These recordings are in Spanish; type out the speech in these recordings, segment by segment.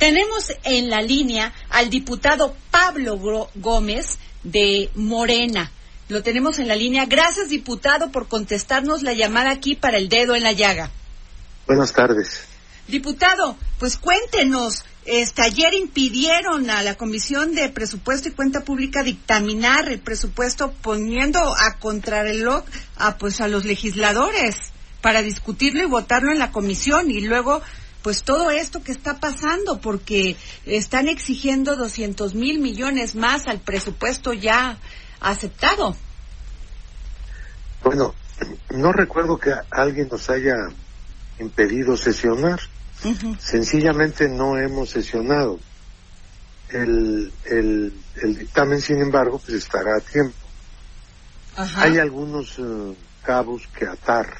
Tenemos en la línea al diputado Pablo Gómez de Morena. Lo tenemos en la línea. Gracias, diputado, por contestarnos la llamada aquí para el dedo en la llaga. Buenas tardes. Diputado, pues cuéntenos. Este, ayer impidieron a la Comisión de Presupuesto y Cuenta Pública dictaminar el presupuesto poniendo a contrarreloj a pues a los legisladores para discutirlo y votarlo en la comisión y luego pues todo esto que está pasando porque están exigiendo 200 mil millones más al presupuesto ya aceptado. Bueno, no recuerdo que alguien nos haya impedido sesionar. Sencillamente no hemos sesionado. El, el, el dictamen, sin embargo, pues estará a tiempo. Ajá. Hay algunos eh, cabos que atar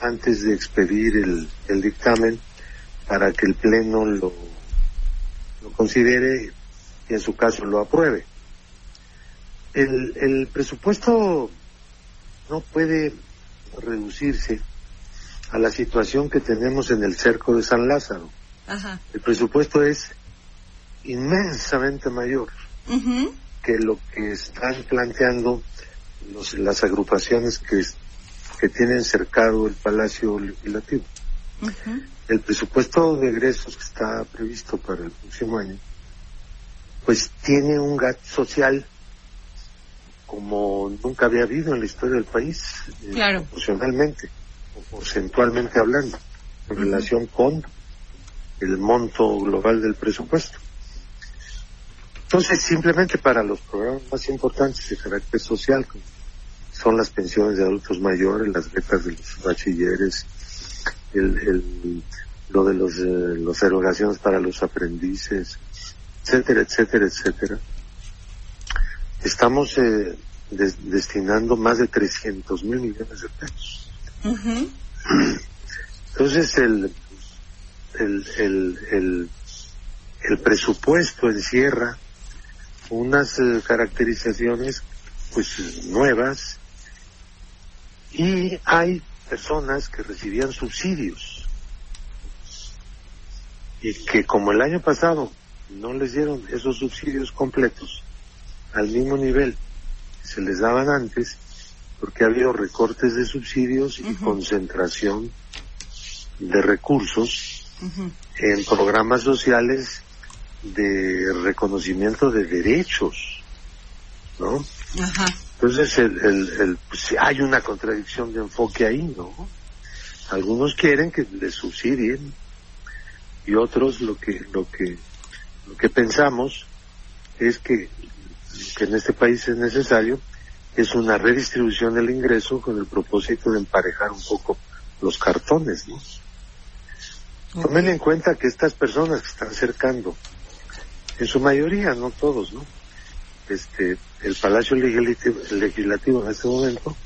antes de expedir el, el dictamen para que el Pleno lo, lo considere y en su caso lo apruebe. El, el presupuesto no puede reducirse a la situación que tenemos en el cerco de San Lázaro. Ajá. El presupuesto es inmensamente mayor que lo que están planteando los- las agrupaciones que, que tienen cercado el Palacio Legislativo. El presupuesto de egresos que está previsto para el próximo año, pues tiene un gasto social como nunca había habido en la historia del país, eh, Claro. proporcionalmente o porcentualmente hablando, en relación con el monto global del presupuesto. Entonces, simplemente para los programas más importantes de carácter social, como son las pensiones de adultos mayores, las becas de los bachilleres, el, el- lo de los, eh, las erogaciones para los aprendices, etcétera, etcétera, etcétera. Estamos eh, des- destinando más de 300 mil millones de pesos. Entonces el, el, el, el, el presupuesto encierra unas eh, caracterizaciones pues nuevas y hay personas que recibían subsidios y que como el año pasado no les dieron esos subsidios completos al mismo nivel que se les daban antes porque ha habido recortes de subsidios y concentración de recursos en programas sociales de reconocimiento de derechos, ¿no? Ajá. Entonces, el, el, el- pues, hay una contradicción de enfoque ahí, ¿no? Algunos quieren que les subsidien y otros lo que lo que lo que pensamos es que, que en este país es necesario es una redistribución del ingreso con el propósito de emparejar un poco los cartones, ¿no? Tomen en cuenta que estas personas que están cercando, en su mayoría, no todos, ¿no? Este, el Palacio Legislativo, en este momento,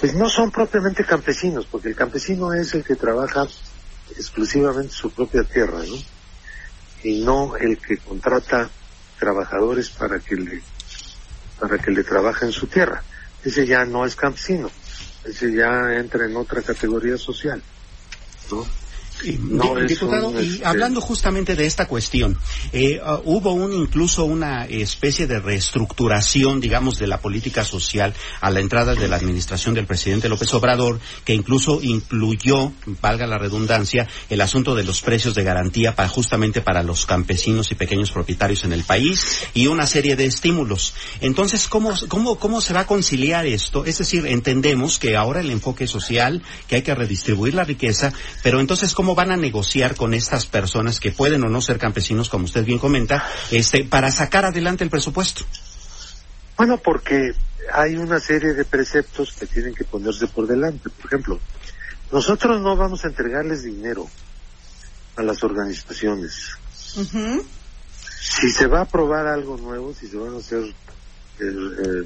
pues no son propiamente campesinos, porque el campesino es el que trabaja exclusivamente su propia tierra, ¿no? Y no el que contrata trabajadores para que le, para que le trabajen su tierra. Ese ya no es campesino, ese ya entra en otra categoría social, ¿no? No, diputado, un, y este- hablando justamente de esta cuestión, eh, ah, hubo un incluso una especie de reestructuración, digamos, de la política social a la entrada de la administración del presidente López Obrador, que incluso incluyó, valga la redundancia, el asunto de los precios de garantía para justamente para los campesinos y pequeños propietarios en el país y una serie de estímulos. Entonces, ¿cómo, cómo, cómo se va a conciliar esto? Es decir, entendemos que ahora el enfoque social, que hay que redistribuir la riqueza, pero entonces, ¿cómo van a negociar con estas personas que pueden o no ser campesinos, como usted bien comenta, este, para sacar adelante el presupuesto? Bueno, porque hay una serie de preceptos que tienen que ponerse por delante. Por ejemplo, Nosotros no vamos a entregarles dinero a las organizaciones. Si se va a aprobar algo nuevo, si se van a hacer eh, eh,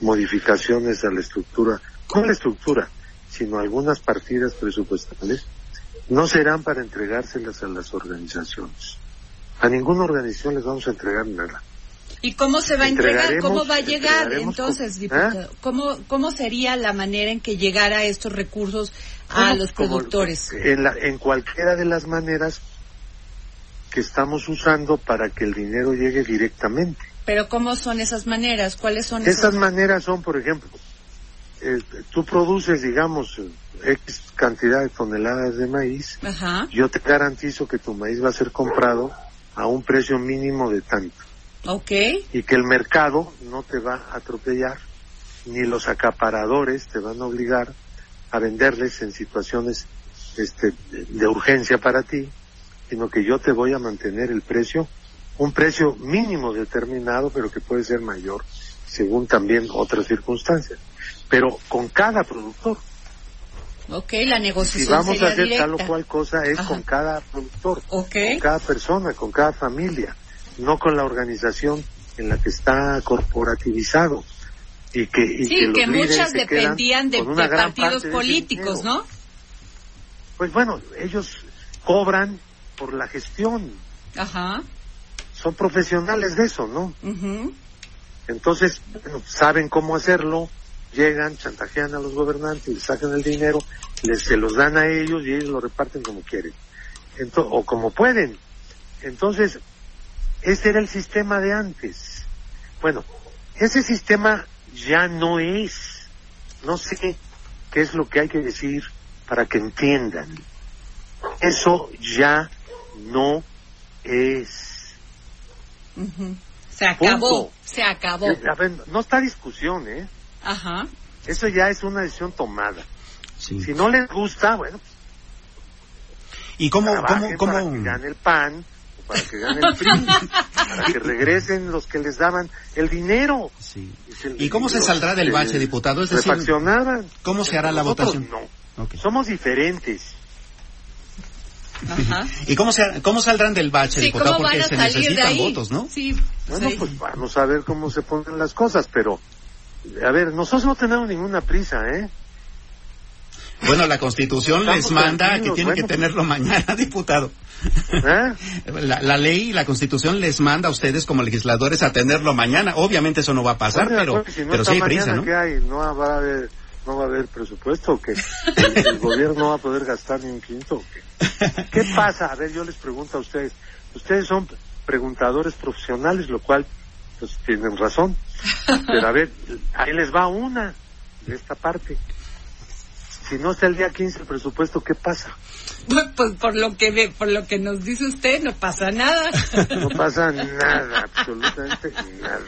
modificaciones a la estructura, no a la estructura, sino algunas partidas presupuestales, no serán para entregárselas a las organizaciones. A ninguna organización les vamos a entregar nada. ¿Y cómo se va a entregar? ¿Cómo va a llegar? Entonces, con- diputado, ¿Ah? ¿cómo, ¿cómo sería la manera en que llegara estos recursos a los productores? En, la- en cualquiera de las maneras que estamos usando para que el dinero llegue directamente. Pero ¿cómo son esas maneras? ¿Cuáles son Esas esas? maneras son, por ejemplo, eh, tú produces, digamos, X cantidad de toneladas de maíz, Ajá, yo te garantizo que tu maíz va a ser comprado a un precio mínimo de tanto ok. y que el mercado no te va a atropellar, ni los acaparadores te van a obligar a venderles en situaciones este, de urgencia para ti, sino que yo te voy a mantener el precio, un precio mínimo determinado, pero que puede ser mayor según también otras circunstancias, pero con cada productor. Ok, la Si negociación vamos a hacer directa. tal o cual cosa es Ajá. con cada productor, Ok. con cada persona, con cada familia, no con la organización en la que está corporativizado. Y que, y Sí, que muchas dependían de, partidos políticos. ¿no? Pues bueno, ellos cobran por la gestión, Ajá. son profesionales de eso, ¿no? Entonces, bueno, saben cómo hacerlo, llegan, chantajean a los gobernantes, les sacan el dinero, les, se los dan a ellos y ellos lo reparten como quieren, Ento- o como pueden. Entonces, ese era el sistema de antes. Bueno, ese sistema ya no es. No sé qué es lo que hay que decir para que entiendan. Eso ya no es. Se acabó, Punto. se acabó. A ver, no está discusión, ¿eh? Ajá. Eso ya es una decisión tomada. Sí. Si no les gusta, bueno, ¿Y cómo, trabajen cómo, para cómo, que gane el PAN, o para que gane el PRI, para que regresen los que les daban el dinero. sí. Y, se- ¿Y cómo se saldrá del bache, diputado? Es decir. ¿cómo se hará la Nosotros votación? No. Ok. Somos diferentes. Ajá. ¿Y cómo, se, cómo saldrán del bache, Sí, diputado? ¿cómo van Porque se necesitan votos, ¿no? Sí. Bueno, sí. pues vamos a ver cómo se ponen las cosas, pero, a ver, nosotros no tenemos ninguna prisa, ¿eh? Bueno, la Constitución Estamos les manda que tienen que tenerlo mañana, diputado. ¿Eh? La, la ley y la Constitución les manda a ustedes como legisladores a tenerlo mañana. Obviamente eso no va a pasar, Bueno, pero, pues, si no pero sí hay prisa, ¿no? ¿qué hay? No va a haber, no va a haber presupuesto, que el, el gobierno no va a poder gastar ni un quinto. ¿Qué pasa? A ver, yo les pregunto a ustedes. Ustedes son preguntadores profesionales, lo cual, pues tienen razón. Pero a ver, ahí les va una de esta parte. Si no está el día 15 el presupuesto, ¿qué pasa? Pues, pues, por lo que ve, por lo que nos dice usted, no pasa nada. No pasa nada, absolutamente nada.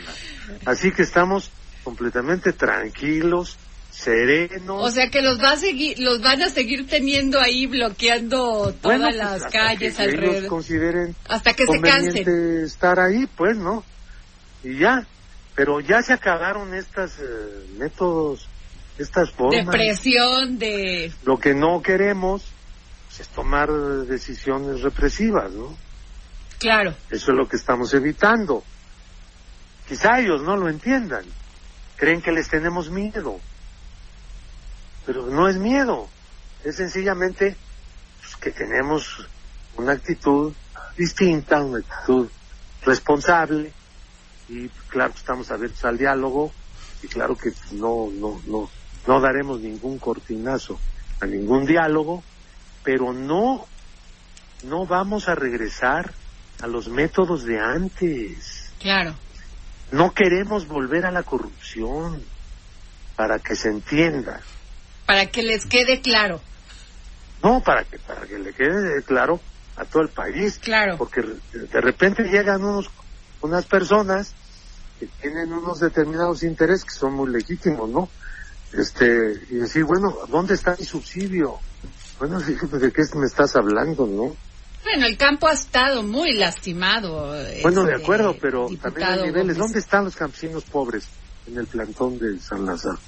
Así que estamos completamente tranquilos, serenos. O sea que los va a seguir, los van a seguir teniendo ahí bloqueando todas Bueno, pues, las hasta calles que ellos alrededor. consideren Hasta que se cansen. estar ahí, pues, ¿no? Y ya, pero ya se acabaron estas eh, métodos, estas De formas. presión, de... Lo que no queremos pues, es tomar decisiones represivas, ¿no? Claro. Eso es lo que estamos evitando. Quizá ellos no lo entiendan. Creen que les tenemos miedo. Pero no es miedo. Es sencillamente pues, que tenemos una actitud distinta, una actitud responsable. Y claro que estamos abiertos al diálogo. Y claro que no, no, no, no daremos ningún cortinazo a ningún diálogo. Pero no, no vamos a regresar a los métodos de antes. Claro. No queremos volver a la corrupción, para que se entienda. Para que les quede claro. No, para que, para que le quede claro a todo el país. Claro. Porque de repente llegan unos, unas personas que tienen unos determinados intereses que son muy legítimos, ¿no? Este, y decir, bueno, ¿dónde está mi subsidio? Bueno, ¿de qué me estás hablando, no? Bueno, el campo ha estado muy lastimado. Bueno, de este, acuerdo, pero también hay niveles. Gómez. ¿Dónde están los campesinos pobres en el plantón de San Lázaro?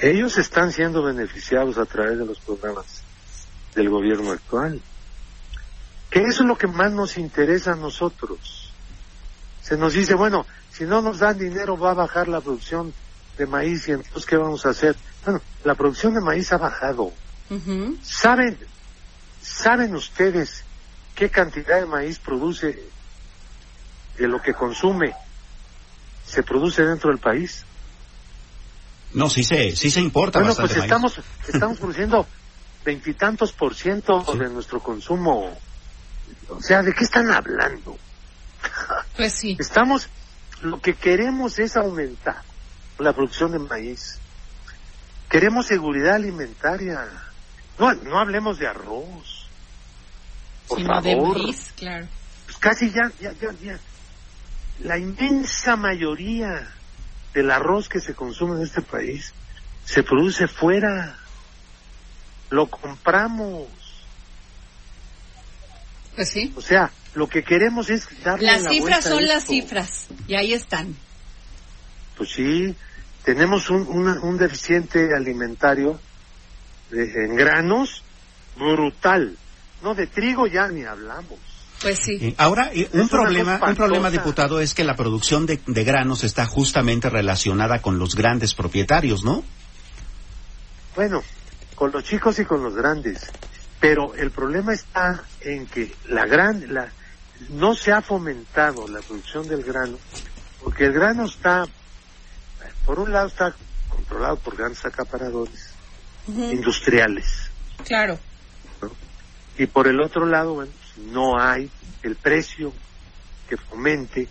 ellos están siendo beneficiados a través de los programas del gobierno actual. Que eso es lo que más nos interesa a nosotros. Se nos dice, bueno, si no nos dan dinero va a bajar la producción de maíz y entonces ¿qué vamos a hacer? Bueno, la producción de maíz ha bajado. ¿Saben, saben ustedes qué cantidad de maíz produce de lo que consume se produce dentro del país? No, sí se, sí se importa. Bueno, pues maíz. estamos, estamos produciendo veintitantos por ciento de nuestro consumo. O sea, ¿de qué están hablando? Pues sí. Estamos, lo que queremos es aumentar la producción de maíz. Queremos seguridad alimentaria. No, no hablemos de arroz. Por Sino de maíz, claro. Pues casi ya, ya, ya, ya. La inmensa mayoría del arroz que se consume en este país se produce fuera. Lo compramos. Pues sí. O sea, lo que queremos es darle Las la cifras vuelta a son las cifras. Y ahí están. Pues sí, tenemos un, una- un deficiente alimentario de- en granos brutal. No, de trigo ya ni hablamos. Pues sí. Eh, Ahora, eh, un problema, un problema, diputado, es que la producción de, de granos está justamente relacionada con los grandes propietarios, ¿no? Bueno, con los chicos y con los grandes. Pero el problema está en que la gran, la, no se ha fomentado la producción del grano, porque el grano está, por un lado está controlado por grandes acaparadores industriales, Claro. y por el otro lado, bueno, no hay el precio que fomente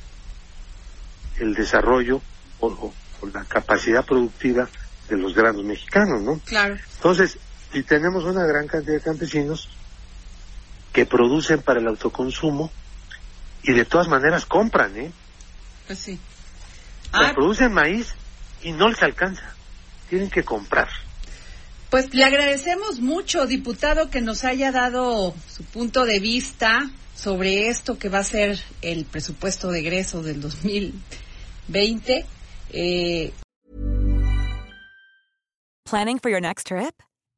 el desarrollo o, o- o la capacidad productiva de los granos mexicanos, ¿no? Claro. Entonces, y tenemos una gran cantidad de campesinos que producen para el autoconsumo y de todas maneras compran, ¿eh? Pues sí. O sea, Ah, producen maíz y no les alcanza. Tienen que comprar. Pues le agradecemos mucho, diputado, que nos haya dado su punto de vista sobre esto que va a ser el presupuesto de egreso del 2020. Eh, Planning for your next trip?